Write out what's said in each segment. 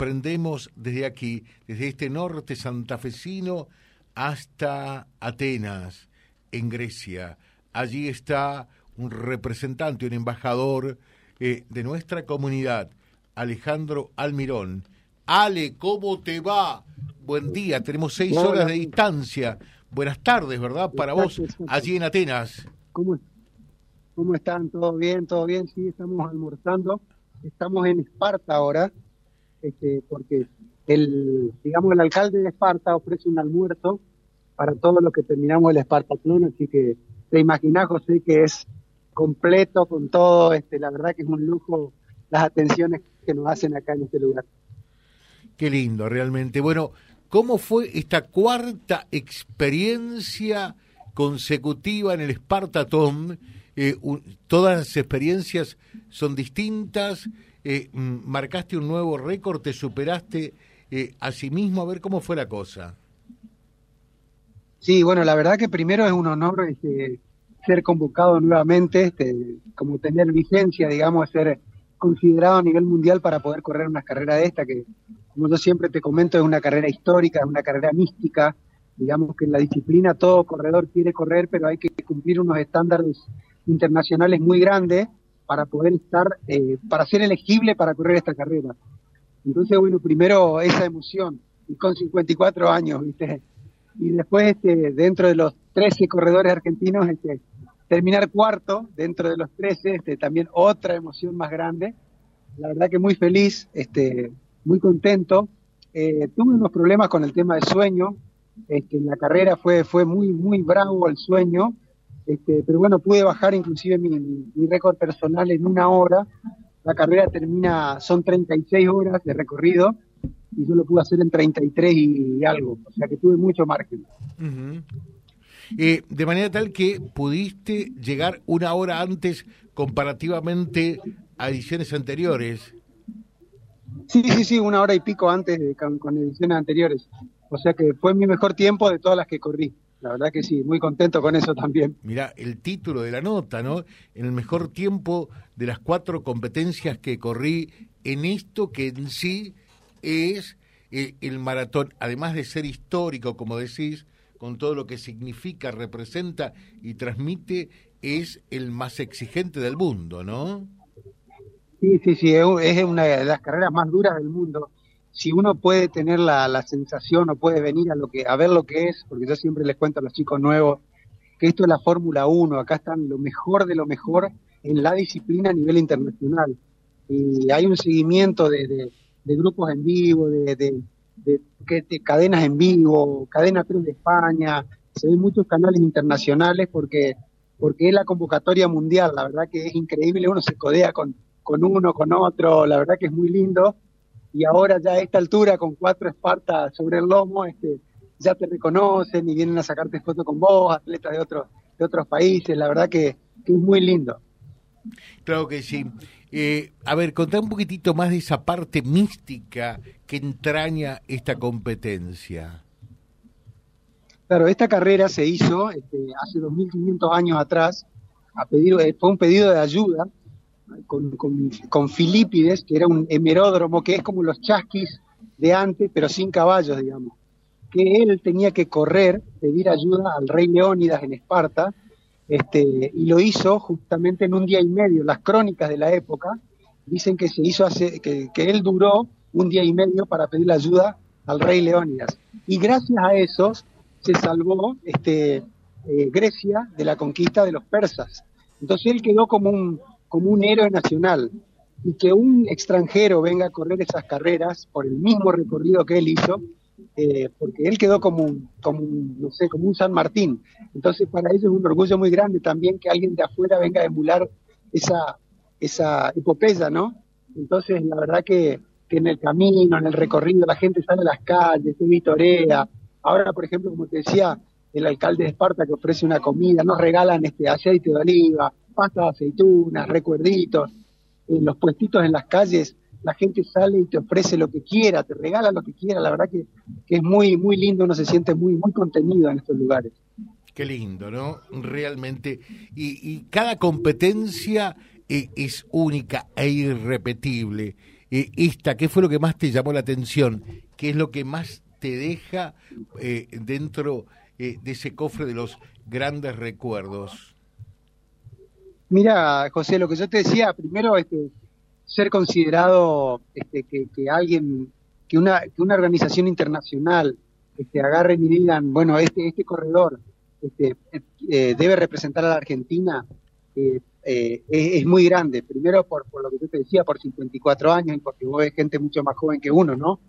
comprendemos desde aquí, desde este norte santafesino hasta Atenas, en Grecia. Allí está un representante, un embajador eh, de nuestra comunidad, Alejandro Almirón. Ale, ¿cómo te va? Buen día, tenemos seis horas de distancia. Buenas tardes, ¿verdad? Para vos, allí en Atenas. ¿Cómo, ¿Cómo están? ¿Todo bien? ¿Todo bien? Sí, estamos almorzando. Estamos en Esparta ahora, este, porque el, digamos, el alcalde de Esparta ofrece un almuerzo para todos los que terminamos el Espartatlón, así que te imaginas, José, que es completo con todo, este, la verdad que es un lujo las atenciones que nos hacen acá en este lugar. Qué lindo, realmente. Bueno, ¿cómo fue esta cuarta experiencia consecutiva en el Espartatón? Eh, todas las experiencias son distintas, eh, marcaste un nuevo récord, te superaste eh, a sí mismo, a ver cómo fue la cosa. Sí, bueno, la verdad que primero es un honor este, ser convocado nuevamente, este, como tener vigencia, digamos, ser considerado a nivel mundial para poder correr una carrera de esta, que como yo siempre te comento, es una carrera histórica, es una carrera mística, digamos que en la disciplina todo corredor quiere correr, pero hay que cumplir unos estándares internacionales muy grandes para poder estar, eh, para ser elegible para correr esta carrera. Entonces, bueno, primero esa emoción, y con 54 años, ¿viste? Y después, este, dentro de los 13 corredores argentinos, este, terminar cuarto dentro de los 13, este, también otra emoción más grande. La verdad que muy feliz, este, muy contento. Eh, tuve unos problemas con el tema de sueño. Este, en la carrera fue, fue muy, muy bravo el sueño. Este, pero bueno, pude bajar inclusive mi, mi récord personal en una hora. La carrera termina, son 36 horas de recorrido y yo lo pude hacer en 33 y algo. O sea que tuve mucho margen. Eh, de manera tal que pudiste llegar una hora antes comparativamente a ediciones anteriores. Sí, sí, sí, una hora y pico antes con, ediciones anteriores. O sea que fue mi mejor tiempo de todas las que corrí. La verdad que sí, muy contento con eso también. Mira, el título de la nota, ¿no? En el mejor tiempo de las cuatro competencias que corrí en esto que en sí es eh, el maratón, además de ser histórico, como decís, con todo lo que significa, representa y transmite, es el más exigente del mundo, ¿no? Sí, sí, sí, es una de las carreras más duras del mundo. Si uno puede tener la, la sensación o puede venir a, lo que, a ver lo que es, porque yo siempre les cuento a los chicos nuevos que esto es la Fórmula 1, acá están lo mejor de lo mejor en la disciplina a nivel internacional. Y hay un seguimiento de, de, grupos en vivo, de, de, cadenas en vivo, cadena 3 de España, se ven muchos canales internacionales porque, porque es la convocatoria mundial, la verdad que es increíble, uno se codea con, con uno, con otro, la verdad que es muy lindo, y ahora ya a esta altura, con cuatro espartas sobre el lomo, este, ya te reconocen y vienen a sacarte fotos con vos, atletas de otros, de otros países, la verdad que, que es muy lindo. Claro que sí. Eh, a ver, contá un poquitito más de esa parte mística que entraña esta competencia. Claro, esta carrera se hizo este, hace 2.500 años atrás, a pedido, fue un pedido de ayuda con, con, Filipides, que era un hemeródromo, que es como los chasquis de antes, pero sin caballos, digamos. Que él tenía que correr, pedir ayuda al rey Leónidas en Esparta, este, y lo hizo justamente en un día y medio. Las crónicas de la época dicen que se hizo hace, que, él duró un día y medio para pedir ayuda al rey Leónidas. Y gracias a eso se salvó este, eh, Grecia de la conquista de los persas. Entonces él quedó como un, como un héroe nacional. Y que un extranjero venga a correr esas carreras por el mismo recorrido que él hizo, eh, porque él quedó como un, como no sé, como un San Martín. Entonces para ellos es un orgullo muy grande también que alguien de afuera venga a emular esa, esa epopeya, ¿no? Entonces la verdad que, en el camino, en el recorrido, la gente sale a las calles, se vitorea. Ahora, por ejemplo, como te decía, el alcalde de Esparta que ofrece una comida, nos regalan este aceite de oliva, pasta de aceitunas, recuerditos, en los puestitos en las calles la gente sale y te ofrece lo que quiera, te regala lo que quiera, la verdad que, es muy, muy lindo, uno se siente muy, muy contenido en estos lugares. Qué lindo, ¿no? Realmente. Y, cada competencia eh, es única e irrepetible. eh, esta, ¿qué fue lo que más te llamó la atención? ¿Qué es lo que más te deja eh, dentro de ese cofre de los grandes recuerdos? Mira, José, lo que yo te decía, primero, este, ser considerado este, que, alguien, que una, que una organización internacional este, agarren y digan, bueno, este, este corredor este, eh, debe representar a la Argentina, eh, eh, es, muy grande. Primero por, por lo que yo te decía, por 54 años y porque vos ves gente mucho más joven que uno, ¿no?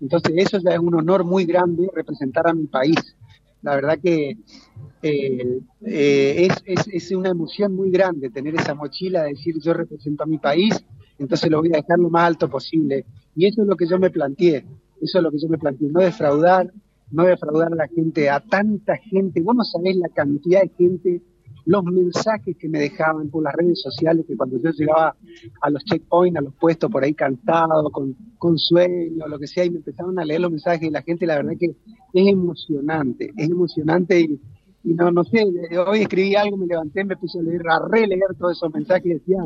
Entonces eso ya es un honor muy grande representar a mi país. La verdad que es, es, es, una emoción muy grande tener esa mochila de decir yo represento a mi país, entonces lo voy a dejar lo más alto posible. Y eso es lo que yo me planteé, eso es lo que yo me planteé, no defraudar, no defraudar a la gente, a tanta gente. Vos no sabés la cantidad de gente, los mensajes que me dejaban por las redes sociales, que cuando yo llegaba a los checkpoints, a los puestos por ahí cantado, con, con sueño, lo que sea, y me empezaban a leer los mensajes y la gente, la verdad que es emocionante, es emocionante y, no, no sé, hoy escribí algo, me levanté, me puse a leer, a releer todos esos mensajes y decía,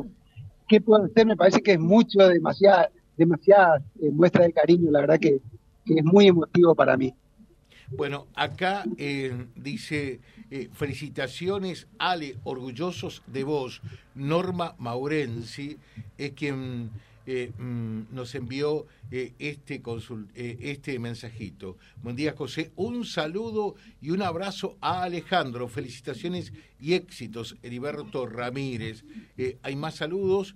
¿qué puedo hacer? Me parece que es mucho, demasiada, demasiada eh, muestra de cariño, la verdad que, que es muy emotivo para mí. Bueno, acá eh, dice, eh, felicitaciones, Ale, orgullosos de vos. Norma Maurenzi es quien eh, mm, nos envió este, este mensajito. Buen día, José. Un saludo y un abrazo a Alejandro. Felicitaciones y éxitos, Heriberto Ramírez. hay más saludos.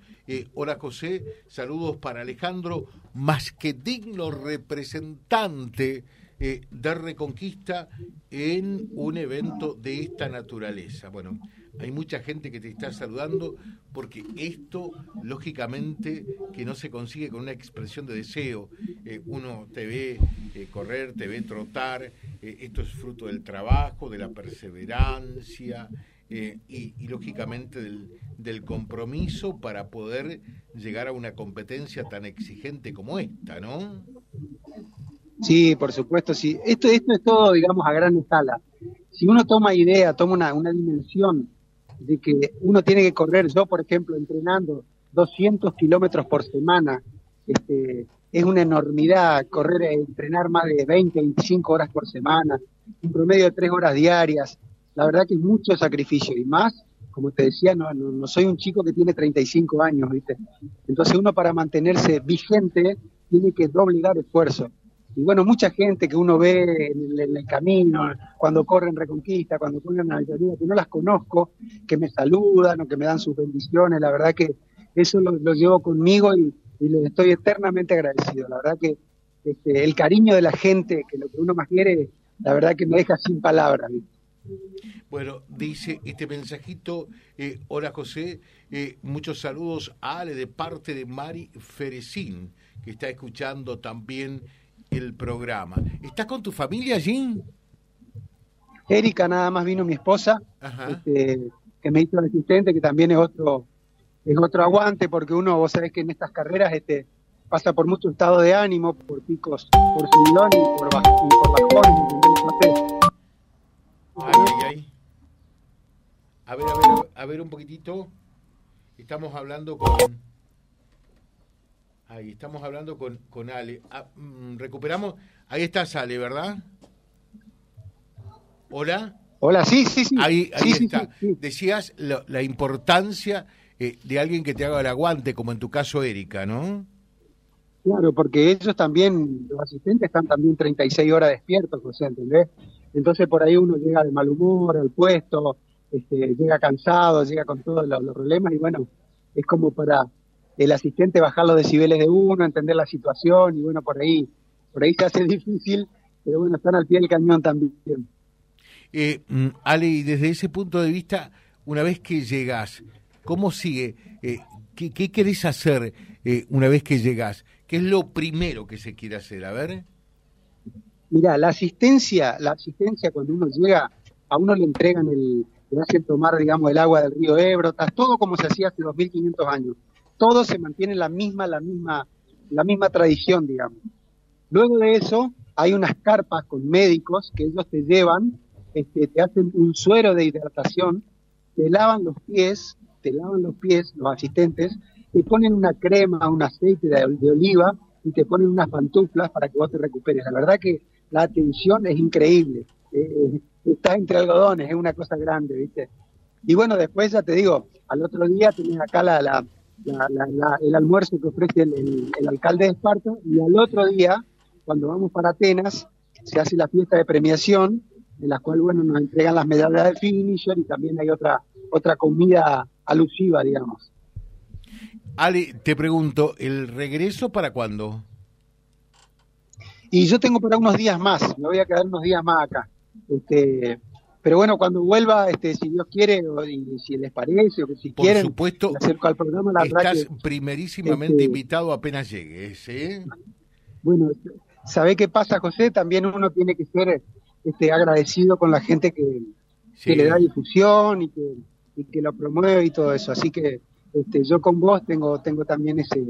hola, José. Saludos para Alejandro, más que digno representante eh, dar reconquista en un evento de esta naturaleza. Bueno, hay mucha gente que te está saludando porque esto, lógicamente, que no se consigue con una expresión de deseo. Eh, uno te ve eh, correr, te ve trotar, esto es fruto del trabajo, de la perseverancia. y, y, lógicamente del, del, compromiso para poder llegar a una competencia tan exigente como esta, ¿no? Sí, por supuesto, sí. Esto, esto es todo, digamos, a gran escala. Si uno toma idea, toma una, una dimensión de que uno tiene que correr, yo por ejemplo, entrenando 200 kilómetros por semana, este, es una enormidad correr, entrenar más de 20, 25 horas por semana, un promedio de 3 horas diarias. La verdad que es mucho sacrificio y más, como te decía, no, no, no soy un chico que tiene 35 años, ¿viste? Entonces uno para mantenerse vigente tiene que doblegar esfuerzo. Y bueno, mucha gente que uno ve en el, camino, cuando corren Reconquista, cuando corren Avellaneda, que no las conozco, que me saludan o que me dan sus bendiciones, la verdad que eso lo, llevo conmigo y, les estoy eternamente agradecido. La verdad que este, el cariño de la gente, que lo que uno más quiere, la verdad que me deja sin palabras. Bueno, dice este mensajito, eh, hola José, eh, muchos saludos a Ale de parte de Mari Ferecín, que está escuchando también el programa. ¿Estás con tu familia allí? Erika nada más vino mi esposa, este, que me hizo el asistente, que también es otro, es otro aguante, porque uno, vos sabés que en estas carreras este, pasa por mucho estado de ánimo, por picos, por subidón y por, bajón, por bajones. A ver, a ver, a ver un poquitito. Estamos hablando con Ahí estamos hablando con, con Ale. Ah, mm, recuperamos. Ahí está Ale, ¿verdad? Hola. Hola, sí, sí, sí. Ahí, ahí está. Decías la importancia eh, de alguien que te haga el aguante, como en tu caso Erika, ¿no? Claro, porque ellos también, los asistentes están también 36 horas despiertos, José, ¿entendés? Entonces por ahí uno llega de mal humor al puesto, este, llega cansado, llega con todos los problemas y bueno, es como para el asistente bajar los decibeles de uno, entender la situación y bueno, por ahí, por ahí se hace difícil, pero bueno, están al pie del cañón también. Eh, mm, Ale, y desde ese punto de vista, una vez que llegas, ¿cómo sigue? Eh, ¿qué, ¿qué, querés hacer eh, una vez que llegas? ¿Qué es lo primero que se quiere hacer? A ver. Mira, la asistencia, la asistencia cuando uno llega, a uno le entregan el, le hacen tomar, digamos, el agua del río Ebro, todo como se hacía hace 2.500 años todo se mantiene la misma, la misma, la misma tradición, digamos. Luego de eso, hay unas carpas con médicos que ellos te llevan, este, te hacen un suero de hidratación, te lavan los pies, te lavan los pies, los asistentes, te ponen una crema, un aceite de, oliva y te ponen unas pantuflas para que vos te recuperes. La verdad que la atención es increíble. Eh, está entre algodones, es una cosa grande, ¿viste? Y bueno, después ya te digo, al otro día tenés acá la, el almuerzo que ofrece el, alcalde de Esparta y al otro día, cuando vamos para Atenas, se hace la fiesta de premiación, en la cual, bueno, nos entregan las medallas de finisher y también hay otra, otra comida alusiva, digamos. Ale, te pregunto, ¿el regreso para cuándo? Y yo tengo para unos días más, me voy a quedar unos días más acá. Este, pero bueno, cuando vuelva, este, si Dios quiere, o, y si les parece, o si quieren, supuesto, acerco al programa. La estás primerísimamente este, invitado apenas llegues. ¿eh? Bueno, ¿sabe qué pasa, José? También uno tiene que ser este, agradecido con la gente que, le da difusión y que, y que lo promueve y todo eso. Así que este, yo con vos tengo, tengo también ese,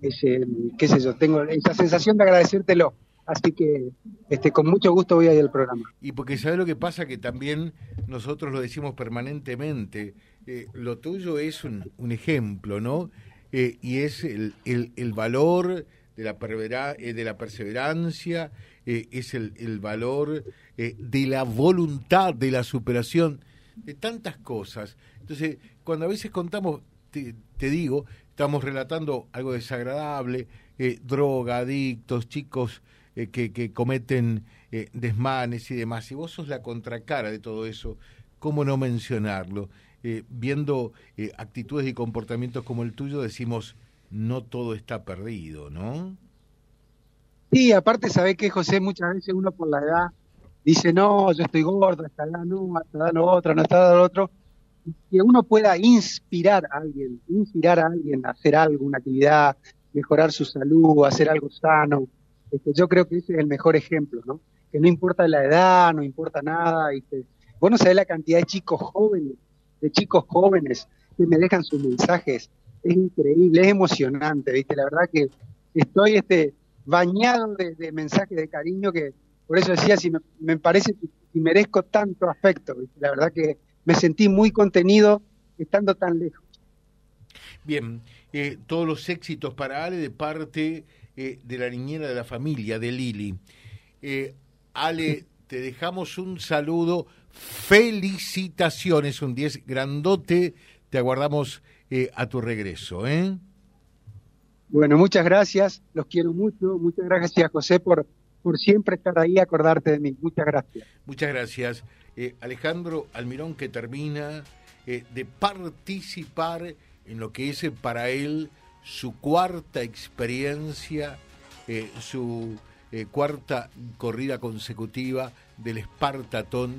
ese, qué sé yo, tengo esa sensación de agradecértelo. Así que este, con mucho gusto voy a ir al programa. Y porque sabe lo que pasa, que también nosotros lo decimos permanentemente, eh, lo tuyo es un, un ejemplo, ¿no? Eh, y es el, el, valor de la, eh, de la perseverancia, es el, el valor de la voluntad, de la superación, de tantas cosas. Entonces, cuando a veces contamos, te, te digo, estamos relatando algo desagradable, droga, adictos, chicos eh, que, cometen eh, desmanes y demás. Y vos sos la contracara de todo eso, ¿cómo no mencionarlo? Eh, viendo actitudes y comportamientos como el tuyo, decimos, no todo está perdido, ¿no? Sí, aparte, ¿sabés que José? Muchas veces uno por la edad dice, no, yo estoy gordo, hasta edad no, hasta edad lo otro, no está lo otro. Que uno pueda inspirar a alguien, inspirar a alguien a hacer algo, una actividad, mejorar su salud, hacer algo sano, este, yo creo que ese es el mejor ejemplo, ¿no? Que no importa la edad, no importa nada. Y que, vos no sabés la cantidad de chicos jóvenes, de chicos jóvenes que me dejan sus mensajes. Es increíble, es emocionante, ¿viste? La verdad que estoy este, bañado de, mensajes de cariño que, por eso decía, si me, parece que merezco tanto afecto, La verdad que me sentí muy contenido estando tan lejos. Bien, eh, todos los éxitos para Ale de parte eh, de la niñera de la familia, de Lili. Eh, Ale, te dejamos un saludo, felicitaciones, un 10 grandote, te aguardamos eh, a tu regreso. ¿eh? Bueno, muchas gracias, los quiero mucho, muchas gracias José por, por siempre estar ahí, acordarte de mí, muchas gracias. Muchas gracias. Alejandro Almirón que termina de participar en lo que es para él su cuarta experiencia, eh, su eh, cuarta corrida consecutiva del Espartatón,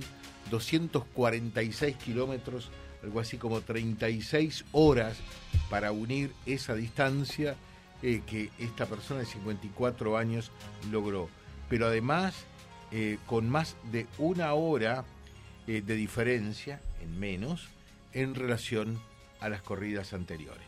246 kilómetros, algo así como 36 horas para unir esa distancia eh, que esta persona de 54 años logró. Pero además, con más de una hora de diferencia, en menos, en relación a las corridas anteriores.